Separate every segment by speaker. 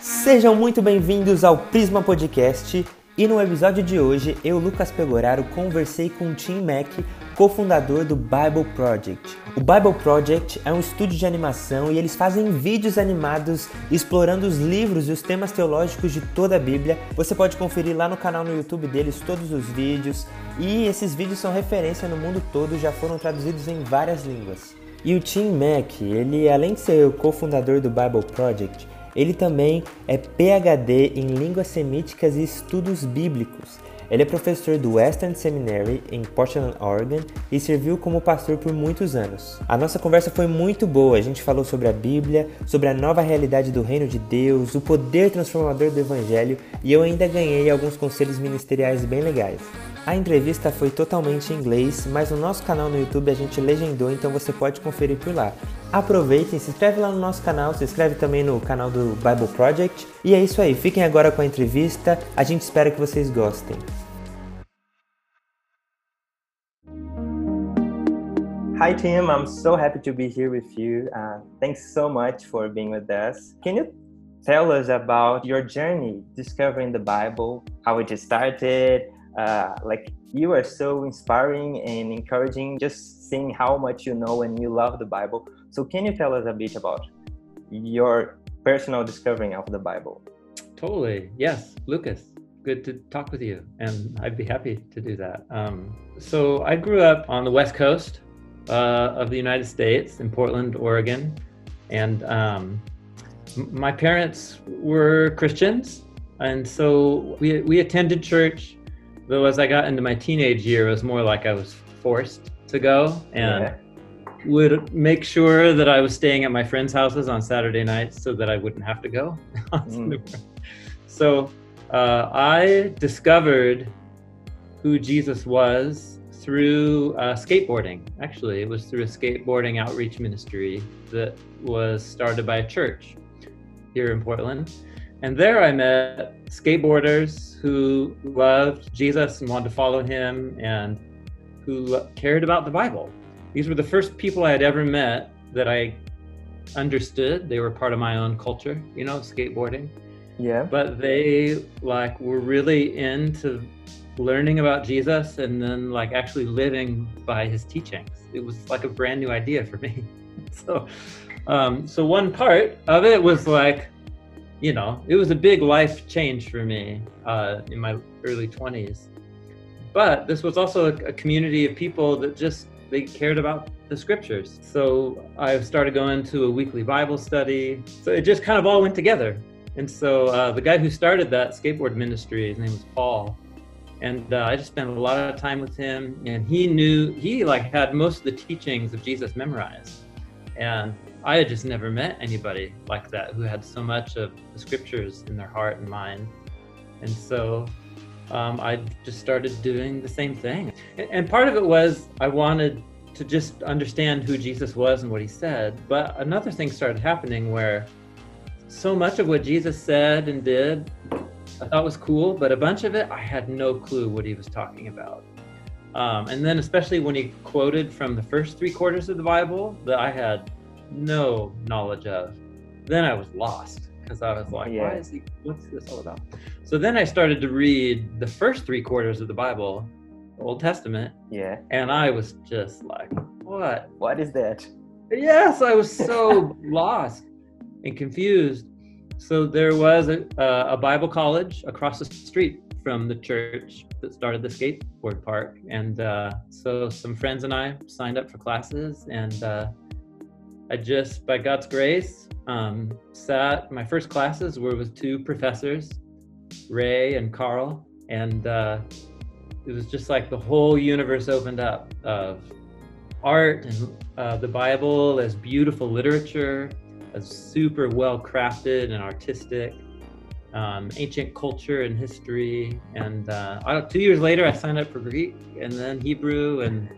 Speaker 1: Sejam muito bem-vindos ao Prisma Podcast. E no episódio de hoje, eu, Lucas Pegoraro, conversei com Tim Mack, cofundador do Bible Project. O Bible Project é um estúdio de animação e eles fazem vídeos animados explorando os livros e os temas teológicos de toda a Bíblia. Você pode conferir lá no canal no YouTube deles todos os vídeos e esses vídeos são referência no mundo todo, já foram traduzidos em várias línguas. E o Tim Mack, ele além de ser o cofundador do Bible Project, ele também é PhD em línguas semíticas e estudos bíblicos. Ele é professor do Western Seminary em Portland, Oregon e serviu como pastor por muitos anos. A nossa conversa foi muito boa. A gente falou sobre a Bíblia, sobre a nova realidade do reino de Deus, o poder transformador do evangelho e eu ainda ganhei alguns conselhos ministeriais bem legais. A entrevista foi totalmente em inglês, mas no nosso canal no YouTube a gente legendou, então você pode conferir por lá. Aproveitem, se inscreve lá no nosso canal, se inscreve também no canal do Bible Project. E é isso aí, fiquem agora com a entrevista, a gente espera que vocês gostem. Hi Tim, I'm so happy to be here with you. Uh, thanks so much for being with us. Can you tell us about your journey discovering the Bible, how it started, uh, like you are so inspiring and encouraging just seeing how much you know and you love the bible. So can you tell us a bit about your personal discovering of the bible?
Speaker 2: Totally. Yes lucas good to talk with you and i'd be happy to do that. Um, so i grew up on the west coast uh, of the united states in portland oregon and um, my parents were christians and so we, we attended church though as I got into my teenage year, it was more like I was forced to go and yeah. would make sure that I was staying at my friends' houses on Saturday nights so that I wouldn't have to go. mm. So uh, I discovered who Jesus was through uh, skateboarding. Actually, it was through a skateboarding outreach ministry that was started by a church here in Portland. And there I met skateboarders who loved Jesus and wanted to follow him and who cared about the Bible. These were the first people I had ever met that I understood. They were part of my own culture, you know, skateboarding.
Speaker 1: Yeah.
Speaker 2: But they like were really into learning about Jesus and then like actually living by his teachings. It was like a brand new idea for me. so um so one part of it was like you know, it was a big life change for me uh, in my early 20s. But this was also a, a community of people that just they cared about the scriptures. So I started going to a weekly Bible study. So it just kind of all went together. And so uh, the guy who started that skateboard ministry, his name was Paul. And uh, I just spent a lot of time with him. And he knew, he like had most of the teachings of Jesus memorized. And I had just never met anybody like that who had so much of the scriptures in their heart and mind. And so um, I just started doing the same thing. And part of it was I wanted to just understand who Jesus was and what he said. But another thing started happening where so much of what Jesus said and did I thought was cool, but a bunch of it I had no clue what he was talking about. Um, and then, especially when he quoted from the first three quarters of the Bible that I had no knowledge of. Then I was lost because I was like, yeah. why is he, what's this all about? So then I started to read the first three quarters of the Bible, the Old Testament.
Speaker 1: Yeah.
Speaker 2: And I was just like, what?
Speaker 1: What is that?
Speaker 2: Yes, I was so lost and confused. So there was a, a Bible college across the street from the church that started the skateboard park. And uh, so some friends and I signed up for classes and uh, I just, by God's grace, um, sat my first classes were with two professors, Ray and Carl, and uh, it was just like the whole universe opened up of art and uh, the Bible as beautiful literature, as super well crafted and artistic, um, ancient culture and history. And uh, two years later, I signed up for Greek and then Hebrew, and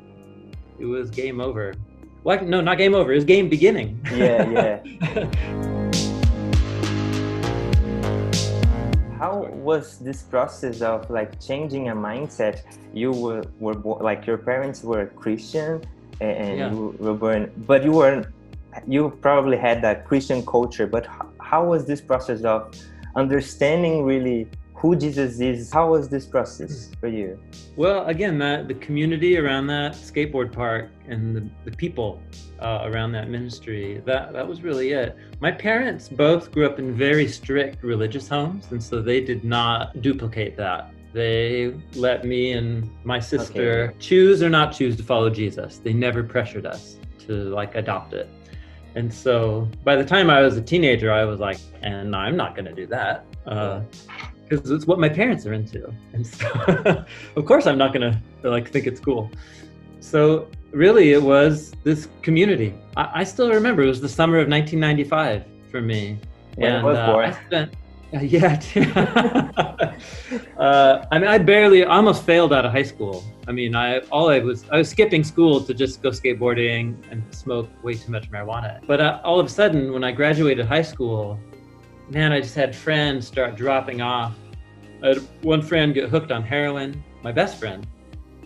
Speaker 2: it was game over. Well, no, not game over. It's game beginning.
Speaker 1: Yeah, yeah. How was this process of like changing a mindset? You were, were like your parents were Christian and yeah. you were born, but you weren't. You probably had that Christian culture, but how was this process of understanding really who Jesus is. How was this process for you?
Speaker 2: Well, again, that the community around that skateboard park and the, the people uh, around that ministry, that, that was really it. My parents both grew up in very strict religious homes, and so they did not duplicate that. They let me and my sister okay. choose or not choose to follow Jesus. They never pressured us to like adopt it. And so by the time I was a teenager, I was like, and I'm not going to do that. Uh, because it's what my parents are into, and so of course I'm not gonna like think it's cool. So really, it was this community. I, I still remember it was the summer of 1995 for me,
Speaker 1: when and was uh, I spent.
Speaker 2: Uh, yeah, uh, I mean, I barely, almost failed out of high school. I mean, I all I was, I was skipping school to just go skateboarding and smoke way too much marijuana. But uh, all of a sudden, when I graduated high school, man, I just had friends start dropping off. I had one friend get hooked on heroin, my best friend.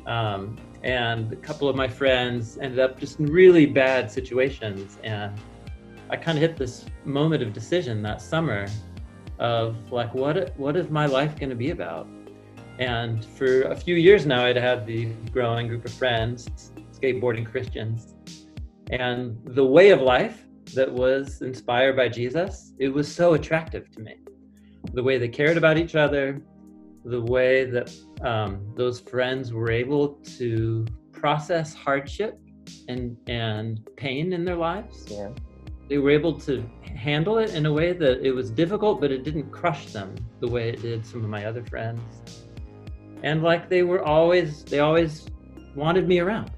Speaker 2: Um, and a couple of my friends ended up just in really bad situations. And I kind of hit this moment of decision that summer of like, what, what is my life going to be about? And for a few years now, I'd had the growing group of friends, skateboarding Christians. And the way of life that was inspired by Jesus, it was so attractive to me. The way they cared about each other, the way that um, those friends were able to process hardship and and pain in their lives.
Speaker 1: Yeah.
Speaker 2: They were able to handle it in a way that it was difficult, but it didn't crush them the way it did some of my other friends. And like they were always, they always wanted me around.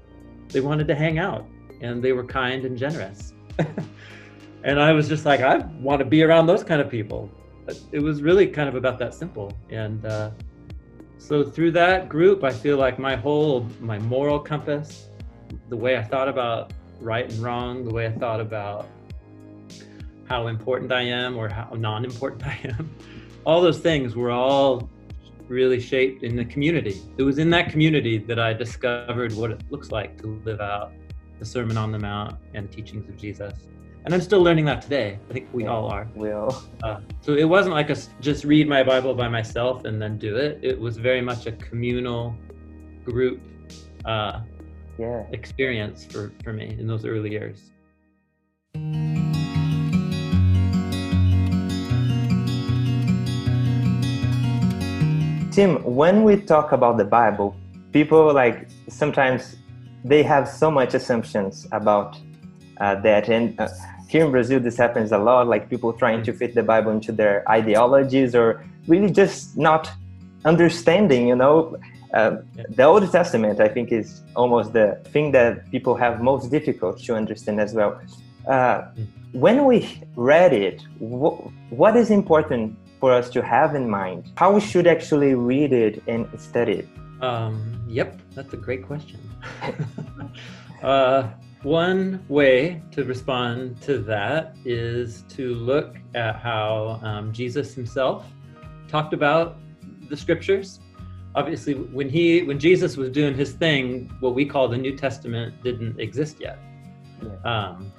Speaker 2: They wanted to hang out, and they were kind and generous. and I was just like, I want to be around those kind of people. It was really kind of about that simple. And uh, so through that group, I feel like my whole my moral compass, the way I thought about right and wrong, the way I thought about how important I am or how non-important I am, all those things were all really shaped in the community. It was in that community that I discovered what it looks like to live out the Sermon on the Mount and the teachings of Jesus and I'm still learning that today. I think we yeah, all are.
Speaker 1: We all.
Speaker 2: Uh, so it wasn't like a just read my Bible by myself and then do it. It was very much a communal, group, uh,
Speaker 1: yeah,
Speaker 2: experience for for me in those early years.
Speaker 1: Tim, when we talk about the Bible, people like sometimes they have so much assumptions about uh, that and uh, here in Brazil, this happens a lot, like people trying to fit the Bible into their ideologies or really just not understanding, you know. Uh, the Old Testament, I think, is almost the thing that people have most difficult to understand as well. Uh, when we read it, wh what is important for us to have in mind? How we should actually read it and study it?
Speaker 2: Um, yep, that's a great question. uh, one way to respond to that is to look at how um, Jesus himself talked about the scriptures. Obviously, when he when Jesus was doing his thing, what we call the New Testament didn't exist yet, um,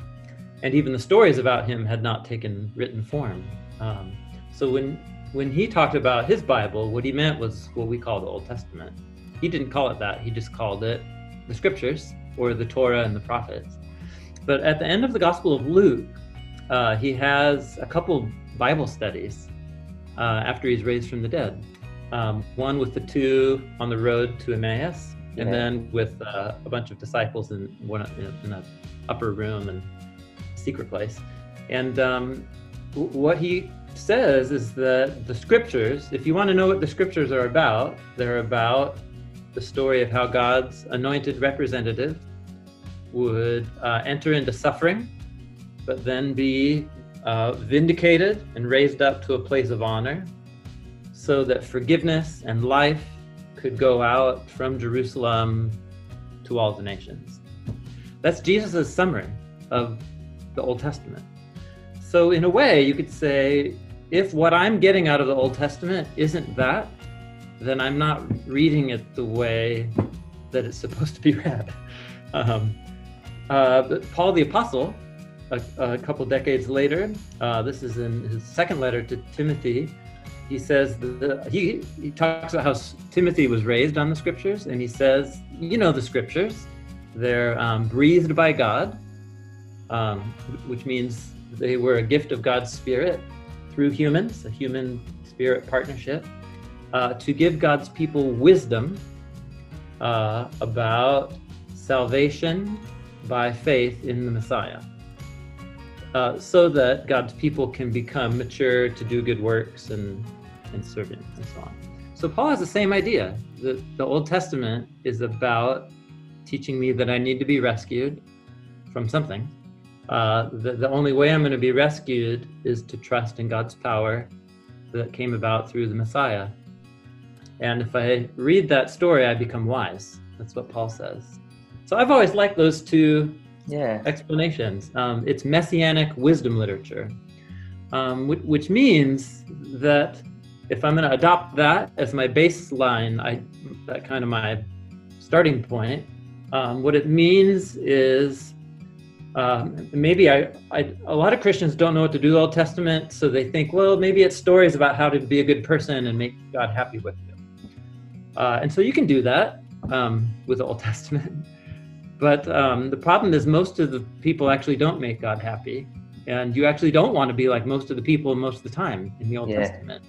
Speaker 2: and even the stories about him had not taken written form. Um, so when when he talked about his Bible, what he meant was what we call the Old Testament. He didn't call it that; he just called it the Scriptures or the Torah and the prophets. But at the end of the Gospel of Luke, uh, he has a couple Bible studies uh, after he's raised from the dead. Um, one with the two on the road to Emmaus, and then with uh, a bunch of disciples in one in an upper room and secret place. And um, what he says is that the scriptures, if you want to know what the scriptures are about, they're about the story of how God's anointed representative would uh, enter into suffering, but then be uh, vindicated and raised up to a place of honor, so that forgiveness and life could go out from Jerusalem to all the nations. That's Jesus' summary of the Old Testament. So, in a way, you could say if what I'm getting out of the Old Testament isn't that, then I'm not reading it the way that it's supposed to be read. Um, uh, but Paul the Apostle, a, a couple decades later, uh, this is in his second letter to Timothy. He says the, he he talks about how Timothy was raised on the scriptures, and he says, you know, the scriptures, they're um, breathed by God, um, which means they were a gift of God's Spirit through humans, a human spirit partnership, uh, to give God's people wisdom uh, about salvation by faith in the Messiah. Uh, so that God's people can become mature to do good works and, and serve Him and so on. So Paul has the same idea. The, the Old Testament is about teaching me that I need to be rescued from something. Uh, the, the only way I'm going to be rescued is to trust in God's power that came about through the Messiah. And if I read that story, I become wise. That's what Paul says. So I've always liked those two
Speaker 1: yeah.
Speaker 2: explanations. Um, it's messianic wisdom literature, um, which, which, means that if I'm going to adopt that as my baseline, I that kind of my starting point. Um, what it means is um, maybe I, I, a lot of Christians don't know what to do with the Old Testament, so they think, well, maybe it's stories about how to be a good person and make God happy with you. Uh, and so you can do that um, with the Old Testament. But um, the problem is, most of the people actually don't make God happy, and you actually don't want to be like most of the people most of the time in the Old yeah. Testament,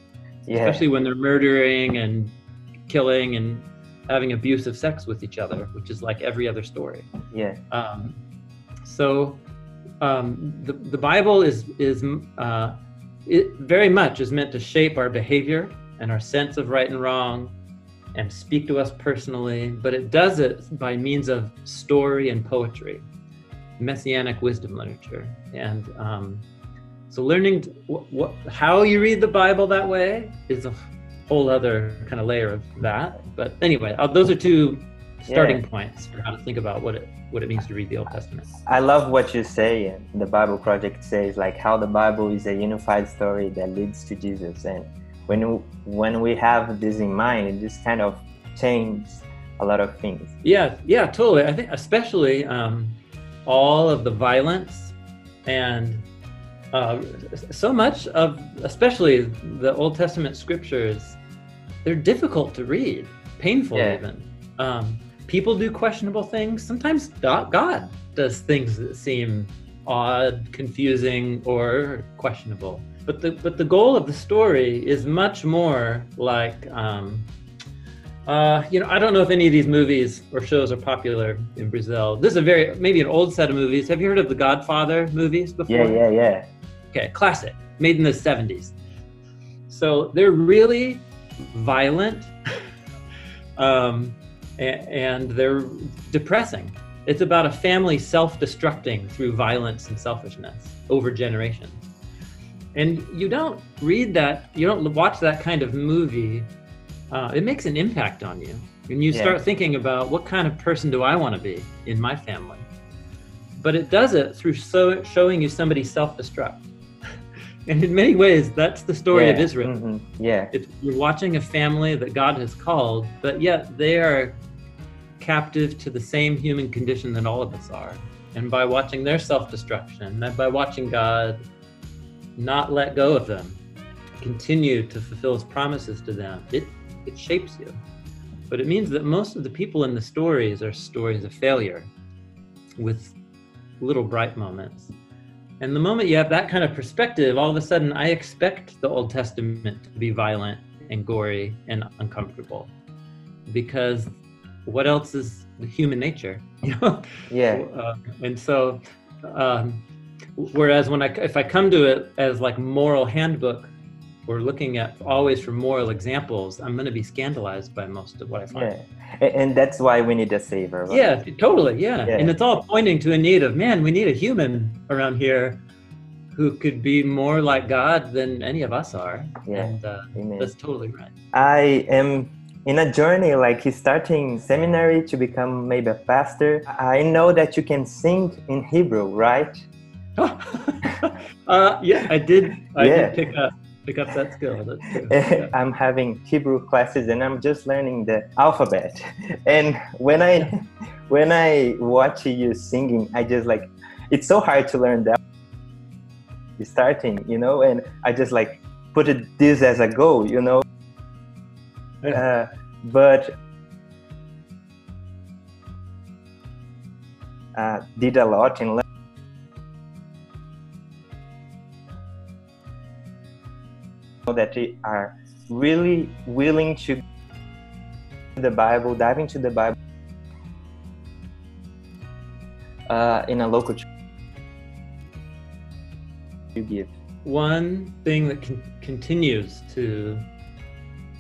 Speaker 2: yeah. especially when they're murdering and killing and having abusive sex with each other, which is like every other story.
Speaker 1: Yeah.
Speaker 2: Um, so um, the the Bible is is uh, it very much is meant to shape our behavior and our sense of right and wrong and speak to us personally, but it does it by means of story and poetry, messianic wisdom literature. And um, so, learning how you read the Bible that way is a whole other kind of layer of that. But anyway, uh, those are two starting yeah. points for how to think about what it what it means to read the Old Testament.
Speaker 1: I love what you say. And the Bible Project says like how the Bible is a unified story that leads to Jesus and when when we have this in mind, it just kind of changes a lot of things.
Speaker 2: Yeah, yeah, totally. I think especially um, all of the violence and uh, so much of especially the Old Testament scriptures, they're difficult to read, painful yeah. even. Um, people do questionable things. Sometimes God does things that seem odd, confusing, or questionable but the but the goal of the story is much more like um, uh, you know I don't know if any of these movies or shows are popular in Brazil. This is a very maybe an old set of movies. Have you heard of the Godfather movies before?
Speaker 1: Yeah, yeah, yeah.
Speaker 2: Okay, classic, made in the '70s. So they're really violent, um, and, and they're depressing. It's about a family self-destructing through violence and selfishness over generations and you don't read that you don't watch that kind of movie uh, it makes an impact on you and you yeah. start thinking about what kind of person do i want to be in my family but it does it through so, showing you somebody self-destruct and in many ways that's the story
Speaker 1: yeah.
Speaker 2: of israel
Speaker 1: mm-hmm. yeah
Speaker 2: it's, you're watching a family that god has called but yet they are captive to the same human condition that all of us are and by watching their self-destruction and by watching god not let go of them, continue to fulfill his promises to them, it, it shapes you. But it means that most of the people in the stories are stories of failure with little bright moments. And the moment you have that kind of perspective, all of a sudden I expect the Old Testament to be violent and gory and uncomfortable. Because what else is human nature? You know?
Speaker 1: Yeah.
Speaker 2: Uh, and so um, Whereas when I, if I come to it as like moral handbook, we're looking at always for moral examples, I'm going to be scandalized by most of what I find.
Speaker 1: Yeah. And that's why we need a savior.
Speaker 2: Right? Yeah, totally. Yeah. yeah. And it's all pointing to a need of, man, we need a human around here who could be more like God than any of us are.
Speaker 1: Yeah.
Speaker 2: And uh, that's totally right.
Speaker 1: I am in a journey like he's starting seminary to become maybe a pastor. I know that you can sing in Hebrew, right?
Speaker 2: uh, yeah, I did. I yeah. did pick up pick up that skill. Yeah.
Speaker 1: I'm having Hebrew classes and I'm just learning the alphabet. And when I when I watch you singing, I just like it's so hard to learn that starting, you know, and I just like put it this as a goal, you know.
Speaker 2: Yeah.
Speaker 1: Uh, but uh, did a lot in that they are really willing to the Bible, dive into the Bible uh, in a local church. You give
Speaker 2: one thing that con- continues to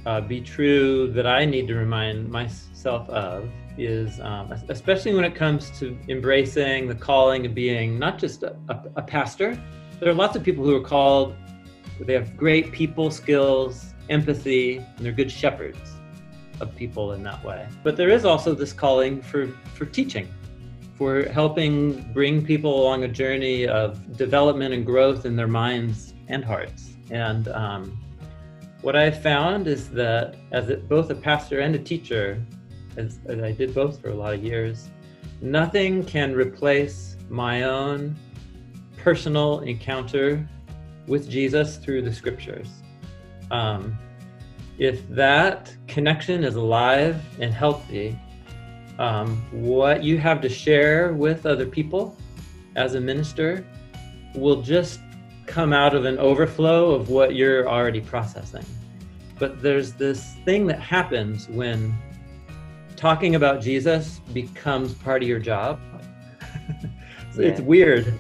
Speaker 2: uh, be true that I need to remind myself of is, um, especially when it comes to embracing the calling of being not just a, a, a pastor. There are lots of people who are called they have great people skills, empathy, and they're good shepherds of people in that way. But there is also this calling for, for teaching, for helping bring people along a journey of development and growth in their minds and hearts. And um, what I've found is that as a, both a pastor and a teacher, as, as I did both for a lot of years, nothing can replace my own personal encounter with Jesus through the scriptures. Um, if that connection is alive and healthy, um, what you have to share with other people as a minister will just come out of an overflow of what you're already processing. But there's this thing that happens when talking about Jesus becomes part of your job.
Speaker 1: Yeah.
Speaker 2: It's weird.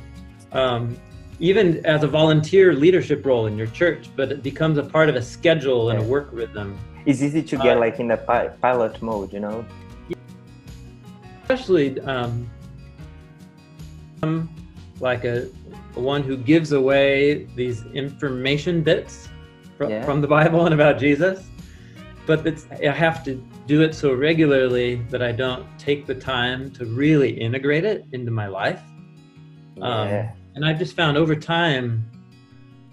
Speaker 2: Um, even as a volunteer leadership role in your church, but it becomes a part of a schedule and a work rhythm.
Speaker 1: It's easy to get
Speaker 2: Uh,
Speaker 1: like in the pi- pilot mode, you know.
Speaker 2: Especially um, I'm like a, a one who gives away these information bits from,
Speaker 1: Yeah.
Speaker 2: from the Bible and about Jesus, but I have to do it so regularly that I don't take the time to really integrate it into my life. Um,
Speaker 1: yeah.
Speaker 2: And I've just found over time,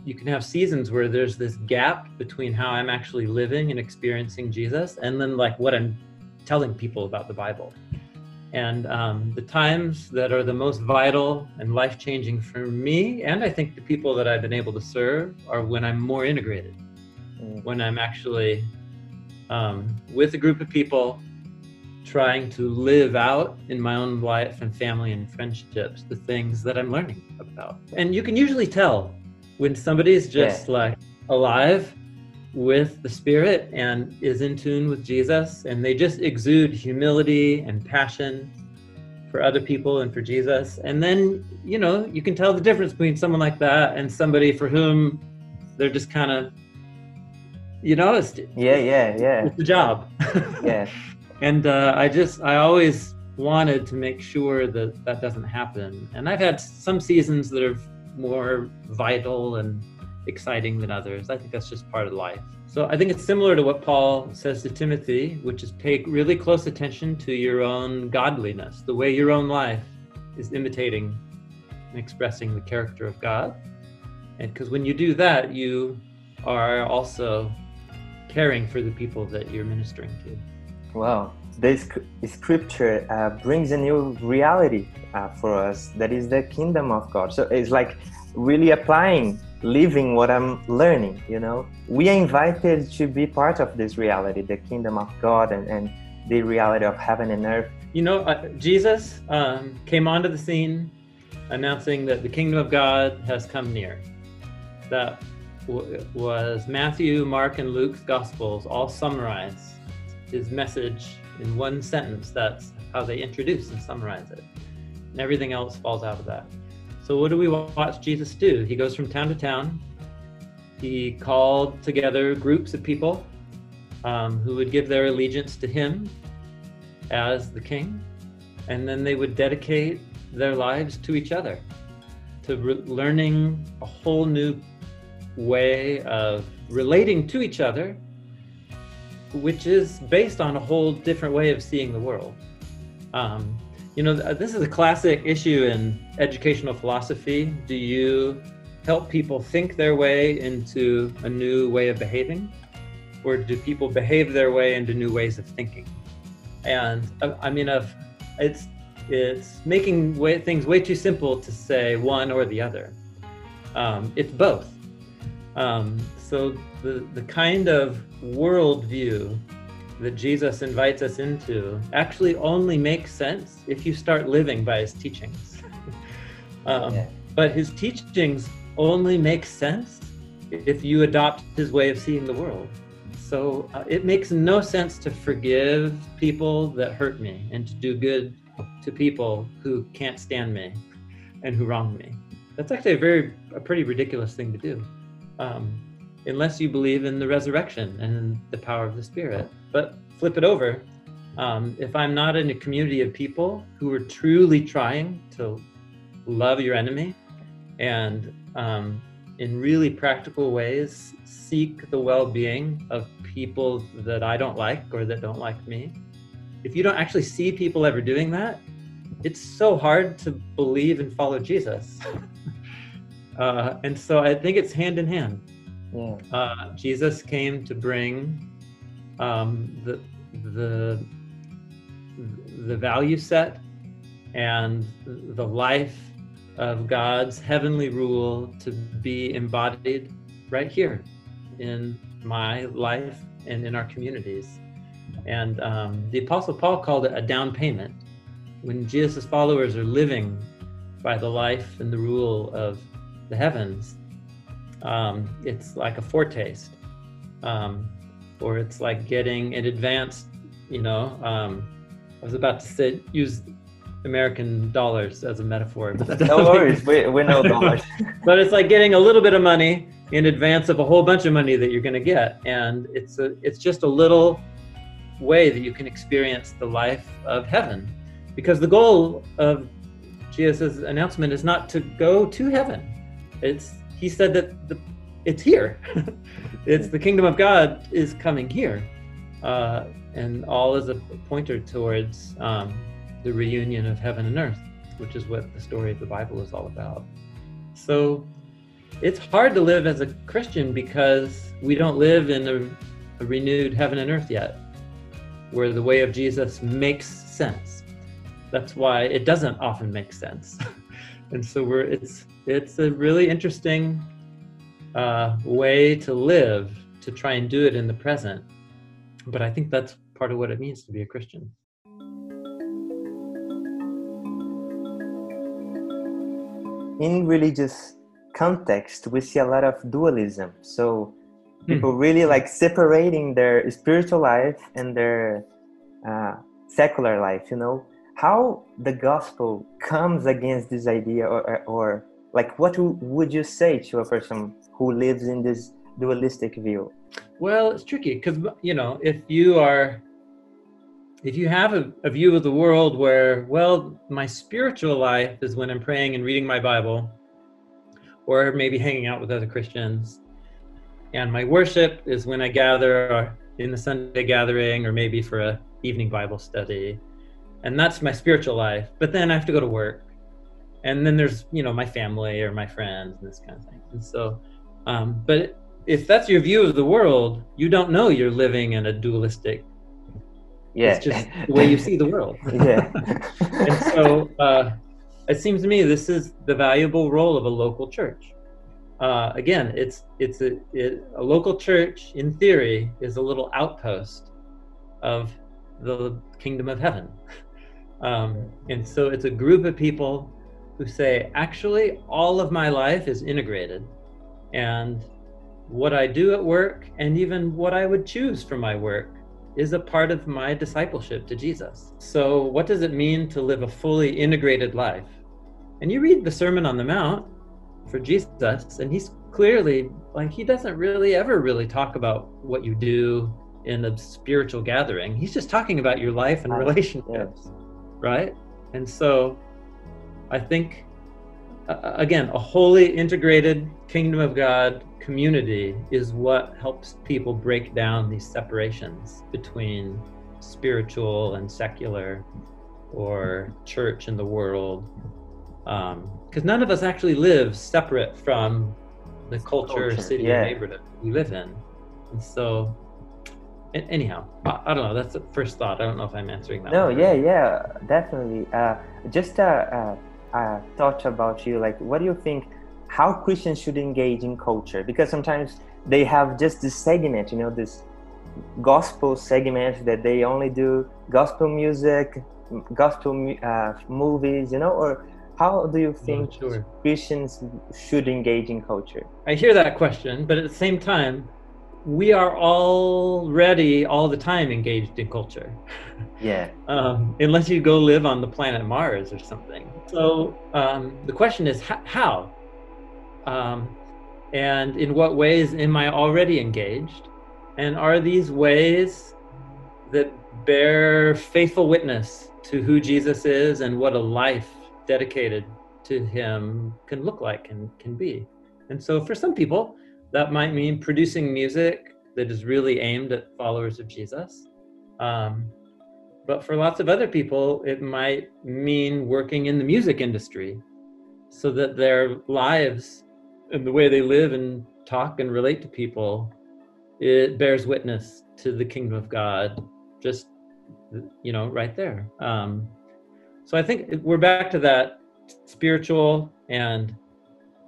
Speaker 2: you can have seasons where there's this gap between how I'm actually living and experiencing Jesus and then like what I'm telling people about the Bible. And um, the times that are the most vital and life changing for me, and I think the people that I've been able to serve, are when I'm more integrated,
Speaker 1: Mm.
Speaker 2: when I'm actually um, with a group of people trying to live out in my own life and family and friendships the things that I'm learning about. And you can usually tell when somebody's just like alive with the spirit and is in tune with Jesus and they just exude humility and passion for other people and for Jesus. And then, you know, you can tell the difference between someone like that and somebody for whom they're just kind of you know, it's,
Speaker 1: Yeah, yeah, yeah,
Speaker 2: it's the job.
Speaker 1: yeah.
Speaker 2: and uh, I just, I always wanted to make sure that that doesn't happen. And I've had some seasons that are more vital and exciting than others. I think that's just part of life. So I think it's similar to what Paul says to Timothy, which is pay really close attention to your own godliness, the way your own life is imitating and expressing the character of God. And because when you do that, you are also caring for the people that you're ministering to.
Speaker 1: Wow. this scripture uh, brings a new reality uh, for us that is the kingdom of God. So it's like really applying, living what I'm learning, you know. We are invited to be part of this reality, the kingdom of God and, and the reality of heaven and earth.
Speaker 2: You know, uh, Jesus um, came onto the scene announcing that the kingdom of God has come near. That was Matthew, Mark, and Luke's gospels all summarize his message in one sentence. That's how they introduce and summarize it. And everything else falls out of that. So, what do we watch Jesus do? He goes from town to town. He called together groups of people um, who would give their allegiance to him as the king, and then they would dedicate their lives to each other, to re- learning a whole new way of relating to each other, which is based on a whole different way of seeing the world. Um, you know, this is a classic issue in educational philosophy. Do you help people think their way into a new way of behaving, or do people behave their way into new ways of thinking? And uh, I mean, it's it's making way, things way too simple to say one or the other. Um, it's both. Um, so the the kind of worldview that Jesus invites us into actually only makes sense if you start living by his teachings. um, yeah. But his teachings only make sense if you adopt his way of seeing the world. So uh, it makes no sense to forgive people that hurt me and to do good to people who can't stand me and who wrong me. That's actually a very, a pretty ridiculous thing to do. Um, unless you believe in the resurrection and the power of the Spirit. But flip it over. Um, if I'm not in a community of people who are truly trying to love your enemy and um, in really practical ways seek the well being of people that I don't like or that don't like me, if you don't actually see people ever doing that, it's so hard to believe and follow Jesus. uh, and so I think it's hand in hand. Yeah. Uh, Jesus came to bring um, the the the value set and the life of God's heavenly rule to be embodied right here in my life and in our communities. And um, the Apostle Paul called it a down payment. When Jesus' followers are living by the life and the rule of the heavens, um, it's like a foretaste, um, or it's like getting an advanced, you know. Um, I was about to say use American dollars as a metaphor.
Speaker 1: But no worries, we, we know dollars.
Speaker 2: but it's like getting a little bit of money in advance of a whole bunch of money that you're going to get, and it's a, it's just a little way that you can experience the life of heaven, because the goal of Jesus' announcement is not to go to heaven. It's he said that the, it's here. it's the kingdom of God is coming here, uh, and all is a pointer towards. Um, the reunion of heaven and earth, which is what the story of the Bible is all about. So it's hard to live as a Christian because we don't live in a, a renewed heaven and earth yet, where the way of Jesus makes sense. That's why it doesn't often make sense. and so we're it's it's a really interesting uh, way to live to try and do it in the present. But I think that's part of what it means to be a Christian.
Speaker 1: in religious context, we see a lot of dualism. So people mm. really like separating their spiritual life and their uh, secular life. You know how the gospel comes against this idea, or, or, or like what would you say to a person who lives in this dualistic view?
Speaker 2: Well, it's tricky because you know if you are if you have a, a, view of the world where, well, my spiritual life is when I'm praying and reading my Bible, or maybe hanging out with other Christians, and my worship is when I gather uh, in the Sunday gathering, or maybe for a evening Bible study, and that's my spiritual life. But then I have to go to work, and then there's you know my family or my friends and this kind of thing. And so, um, but if that's your view of the world, you don't know you're living in a dualistic
Speaker 1: yeah.
Speaker 2: It's just the way you see the world.
Speaker 1: yeah.
Speaker 2: and so uh, it seems to me this is the valuable role of a local church. Uh, again, it's it's a, it, a local church in theory is a little outpost of the kingdom of heaven, um, and so it's a group of people who say, actually, all of my life is integrated, and what I do at work, and even what I would choose for my work, is a part of my discipleship to Jesus. So, what does it mean to live a fully integrated life? And you read the Sermon on the Mount for Jesus, and he's clearly like, he doesn't really ever really talk about what you do in a spiritual gathering. He's just talking about your life and relationships, right? And so, I think, uh, again, a wholly integrated kingdom of God community is what helps people break down these separations between spiritual and secular or church and the world because none of us actually live separate from the culture,
Speaker 1: Culture,
Speaker 2: city,
Speaker 1: yeah.
Speaker 2: neighborhood we live in. And so, anyhow, I, don't know. That's the first thought. I don't know if I'm answering that.
Speaker 1: No, yeah, yeah, definitely. Uh, just a uh, uh, uh, thought about you. Like, what do you think? How Christians should engage in culture? Because sometimes they have just this segment, you know, this gospel segment that they only do gospel music, gospel uh, movies, you know, or how do you think
Speaker 2: sure.
Speaker 1: Christians should engage in culture?
Speaker 2: I hear that question, but at the same time, we are already all the time engaged in culture.
Speaker 1: Yeah,
Speaker 2: um, unless you go live on the planet Mars or something. So um, the question is how? Um, and in what ways am I already engaged? And are these ways that bear faithful witness to who Jesus is and what a life dedicated to him can look like and can be? And so for some people, that might mean producing music that is really aimed at followers of Jesus. Um, but for lots of other people, it might mean working in the music industry so that their lives and the way they live and talk and relate to people, it bears witness to the kingdom of God, just, you know, right there. Um, so I think we're back to that spiritual and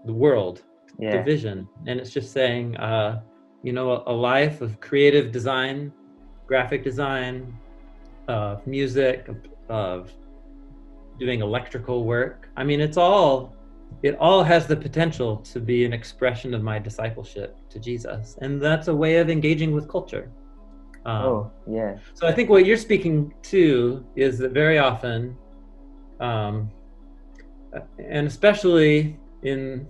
Speaker 2: the world
Speaker 1: yeah,
Speaker 2: division. And it's just saying uh, you know a, a life of creative design graphic design of music of, of doing electrical work. I mean it's all it all has the potential to be an expression of my discipleship to jesus. And that's a way of engaging with culture. Um,
Speaker 1: oh, yeah,
Speaker 2: so I think what you're speaking to is that very often, um, and especially in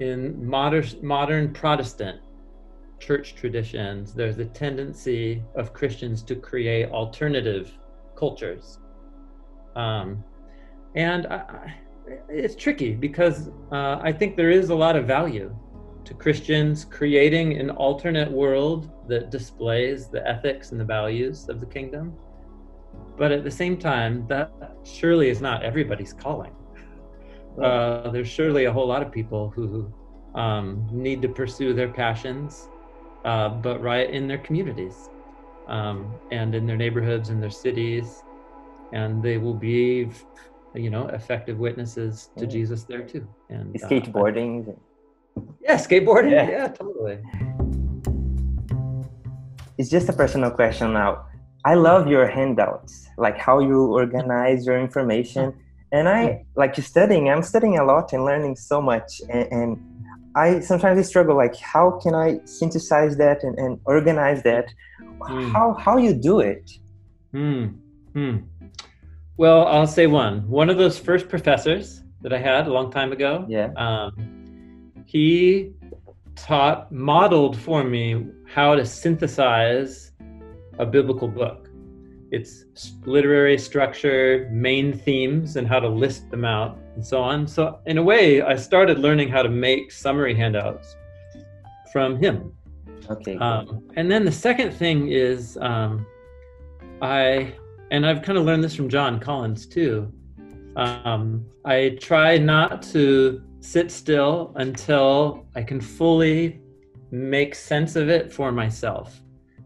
Speaker 2: in modern modern Protestant church traditions, there's a tendency of Christians to create alternative cultures, um, and I, it's tricky because uh, I think there is a lot of value to Christians creating an alternate world that displays the ethics and the values of the kingdom. But at the same time, that surely is not everybody's calling. Uh, there's surely a whole lot of people who um, need to pursue their passions, uh, but right in their communities um, and in their neighborhoods and their cities, and they will be, you know, effective witnesses to
Speaker 1: Yeah.
Speaker 2: Jesus there too. And uh,
Speaker 1: skateboarding.
Speaker 2: yeah, skateboarding.
Speaker 1: Yeah.
Speaker 2: Yeah, totally.
Speaker 1: it's just a personal question now. I love your handouts, like how you organize your information. And I like studying. I'm studying a lot and learning so much. And, and I sometimes I struggle, like how can I synthesize that and, and organize that?
Speaker 2: Mm.
Speaker 1: How how you do it?
Speaker 2: Hmm. Hmm. Well, I'll say one. One of those first professors that I had a long time ago.
Speaker 1: Yeah.
Speaker 2: Um, he taught, modeled for me how to synthesize a biblical book. Its literary structure, main themes, and how to list them out, and so on. So, in a way, I started learning how to make summary handouts from him.
Speaker 1: Okay.
Speaker 2: Um, and then the second thing is um, I, and I've kind of learned this from John Collins too. Um, I try not to sit still until I can fully make sense of it for myself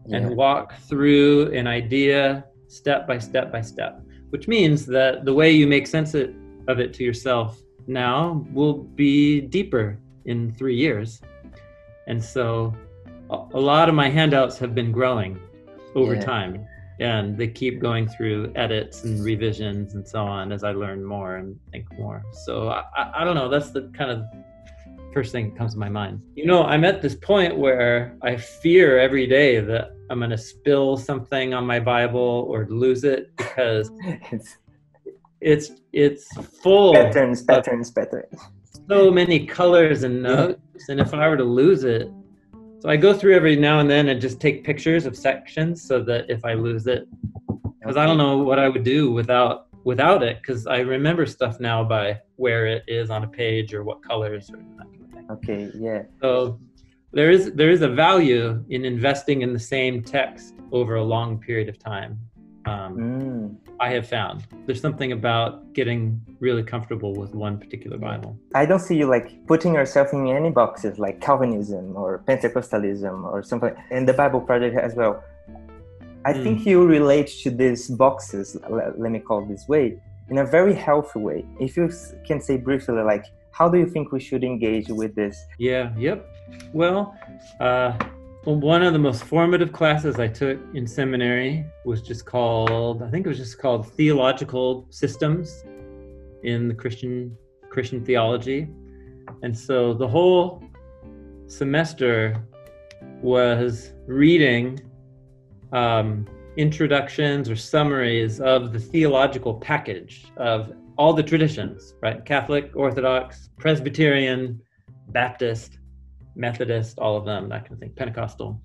Speaker 1: yeah.
Speaker 2: and walk through an idea step by step by step, which means that the way you make sense of it to yourself now will be deeper in three years. And so a lot of my handouts have been growing over
Speaker 1: Yeah.
Speaker 2: time and they keep going through edits and revisions and so on as I learn more and think more. So I, I, I don't know, that's the kind of first thing that comes to my mind. You know, I'm at this point where I fear every day that I'm going to spill something on my Bible or lose it because
Speaker 1: it's
Speaker 2: it's it's full
Speaker 1: patterns, patterns, patterns.
Speaker 2: so many colors and notes and if i were to lose it so i go through every now and then and just take pictures of sections so that if i lose it because i don't know what i would do without without it because i remember stuff now by where it is on a page or what colors or that kind of thing
Speaker 1: Okay. Yeah.
Speaker 2: so there is there is a value in investing in the same text over a long period of time Um,
Speaker 1: Mm.
Speaker 2: I have found there's something about getting really comfortable with one particular Bible.
Speaker 1: I don't see you like putting yourself in any boxes like Calvinism or Pentecostalism or something, and the Bible Project as well. I
Speaker 2: Mm.
Speaker 1: think you relate to these boxes, le- let me call it this way, in a very healthy way. If you can say briefly, like, how do you think we should engage with this?
Speaker 2: Yeah, yep. Well, uh, one of the most formative classes I took in seminary was just called, I think it was just called Theological Systems in the Christian Christian theology. And so the whole semester was reading um, introductions or summaries of the theological package of all the traditions, right? Catholic, Orthodox, Presbyterian, Baptist, Methodist, all of them, that kind of thing, Pentecostal.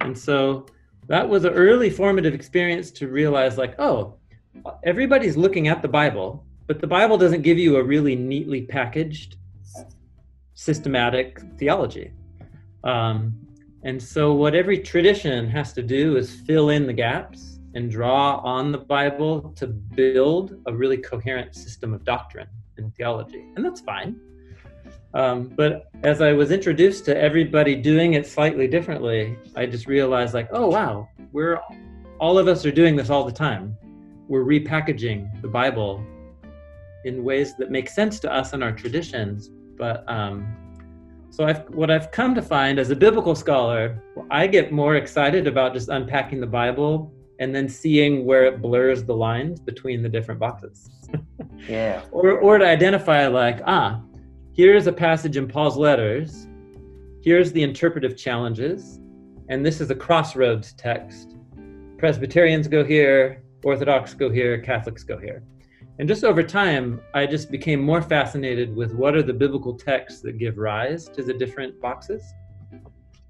Speaker 2: And so that was an early formative experience to realize, like, oh, everybody's looking at the Bible, but the Bible doesn't give you a really neatly packaged, systematic theology. Um, and so, what every tradition has to do is fill in the gaps and draw on the Bible to build a really coherent system of doctrine and theology. And that's fine. Um, but as I was introduced to everybody doing it slightly differently, I just realized, like, oh, wow, we're all of us are doing this all the time. We're repackaging the Bible in ways that make sense to us and our traditions. But um, so I've, what I've come to find as a biblical scholar, I get more excited about just unpacking the Bible and then seeing where it blurs the lines between the different boxes.
Speaker 1: Yeah.
Speaker 2: or, or to identify, like, ah, here's a passage in Paul's letters, here's the interpretive challenges, and this is a crossroads text. Presbyterians go here, Orthodox go here, Catholics go here. And just over time, I just became more fascinated with what are the biblical texts that give rise to the different boxes.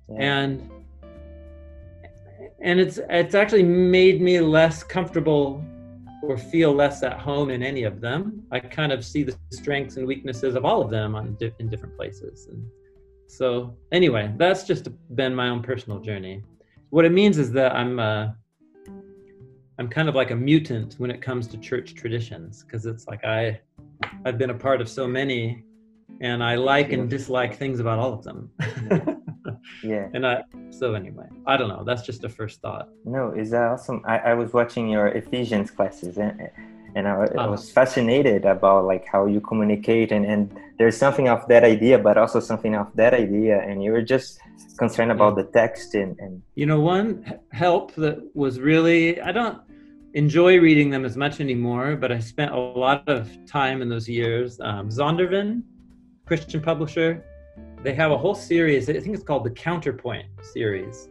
Speaker 1: yeah.
Speaker 2: And and it's it's actually made me less comfortable or feel less at home in any of them. I kind of see the strengths and weaknesses of all of them on in different places. And so anyway, that's just been my own personal journey. What it means is that I'm uh, I'm kind of like a mutant when it comes to church traditions because it's like I I've been a part of so many and I like and dislike things about all of them.
Speaker 1: yeah.
Speaker 2: and I so anyway, I don't know. That's just a first thought.
Speaker 1: No, is that awesome. I, I was watching your Ephesians classes and, and I, I
Speaker 2: Uh-huh.
Speaker 1: was fascinated about like how you communicate and, and there's something of that idea, but also something of that idea. And you were just concerned about the text and, and
Speaker 2: You know, one help that was really I don't enjoy reading them as much anymore, but I spent a lot of time in those years. Um, Zondervan, Christian publisher, they have a whole series. I think it's called the Counterpoint series,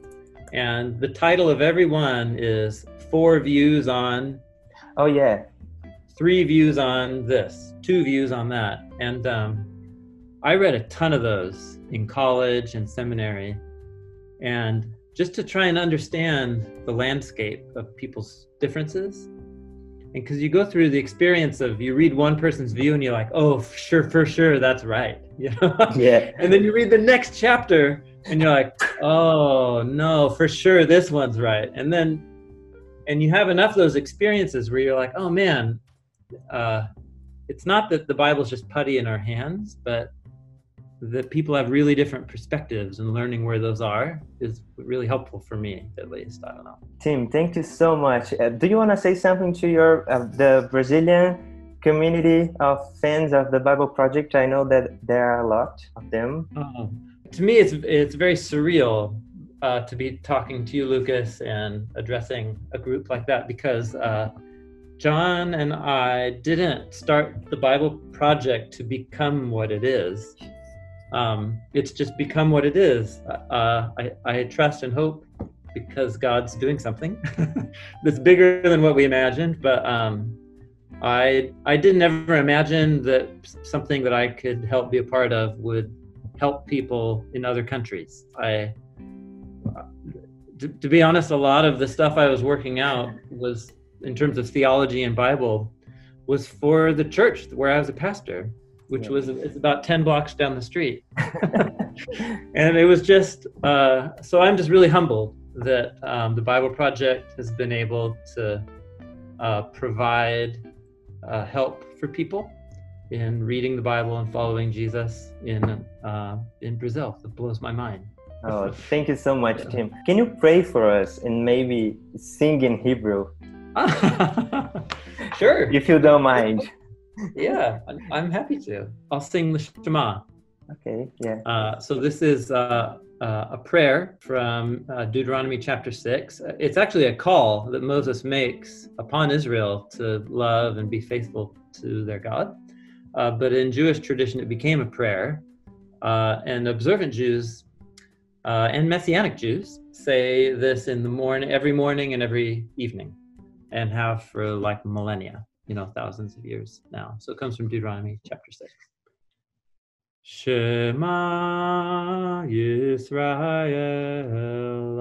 Speaker 2: and the title of every one is four views on
Speaker 1: oh yeah,
Speaker 2: three views on this, two views on that. And um, I read a ton of those in college and seminary. And just to try and understand the landscape of people's differences. And because you go through the experience of you read one person's view and you're like, oh, sure, for sure, that's right. You know?
Speaker 1: yeah,
Speaker 2: and then you read the next chapter and you're like oh no for sure this one's right and then and you have enough of those experiences where you're like oh man uh, it's not that the bible's just putty in our hands but that people have really different perspectives and learning where those are is really helpful for me at least i don't know
Speaker 1: Tim, thank you so much. Uh, do you want to say something to your uh, the Brazilian community of fans of the Bible Project? I know that there are a lot of them.
Speaker 2: Um, to me, it's it's very surreal uh, to be talking to you, Lucas, and addressing a group like that because uh, Jon and I didn't start the Bible Project to become what it is. Um, it's just become what it is. Uh, I, I trust and hope because God's doing something that's bigger than what we imagined, but. Um, I I didn't ever imagine that something that I could help be a part of would help people in other countries. I to, to be honest, a lot of the stuff I was working out was in terms of theology and Bible was for the church where I was a pastor, which was it's about 10 blocks down the street. and it was just uh, so I'm just really humbled that um, the Bible Project has been able to uh, provide uh, help for people in reading the Bible and following Jesus in uh, in Brazil. That blows my mind.
Speaker 1: Oh, thank you so much, Tim. Can you pray for us and maybe sing in Hebrew?
Speaker 2: sure.
Speaker 1: If you don't mind.
Speaker 2: Yeah, I'm happy to. I'll sing the Shema.
Speaker 1: Okay, yeah.
Speaker 2: Uh, so this is uh, uh, a prayer from uh, Deuteronomy chapter 6. It's actually a call that Moses makes upon Israel to love and be faithful to their God. Uh, but in Jewish tradition, it became a prayer. Uh, and observant Jews uh, and Messianic Jews say this in the morning, every morning and every evening, and have for like millennia, you know thousands of years now. So it comes from Deuteronomy chapter six. Shema Yisrael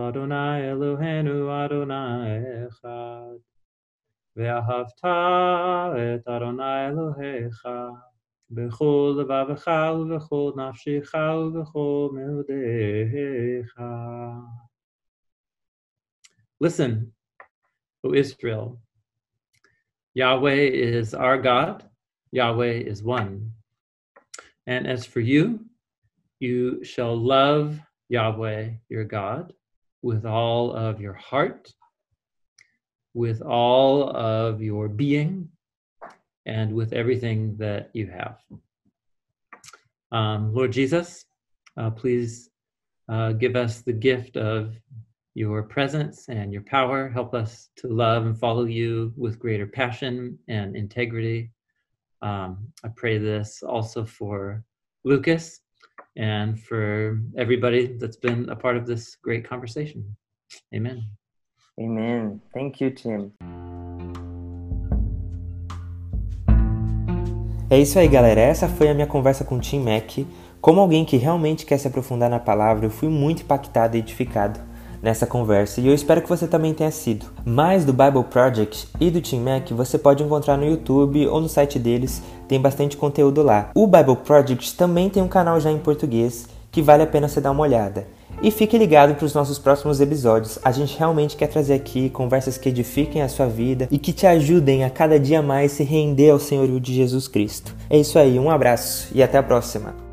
Speaker 2: Adonai Eloheinu Adonai Echad Ve'ahavta et Adonai Elohecha B'chol levavcha u'b'chol nafshicha u'b'chol meudecha Listen, O Israel, Yahweh is our God, Yahweh is one. And as for you, you shall love Yahweh your God with all of your heart, with all of your being, and with everything that you have. Um, Lord Jesus, uh, please uh, give us the gift of your presence and your power. Help us to love and follow you with greater passion and integrity. Um, I pray this also for Lucas and for everybody that's been a part of this great conversation. Amen.
Speaker 1: Amen. Thank you, Tim. É isso aí, galera. Essa foi a minha conversa com Tim Mackie. Como alguém que realmente quer se aprofundar na palavra, eu fui muito impactado e edificado nessa conversa e eu espero que você também tenha sido. Mais do Bible Project e do Tim Mack você pode encontrar no YouTube ou no site deles, tem bastante conteúdo lá. O Bible Project também tem um canal já em português que vale a pena você dar uma olhada. E fique ligado para os nossos próximos episódios. A gente realmente quer trazer aqui conversas que edifiquem a sua vida e que te ajudem a cada dia mais se render ao Senhorio de Jesus Cristo. É isso aí, um abraço e até a próxima.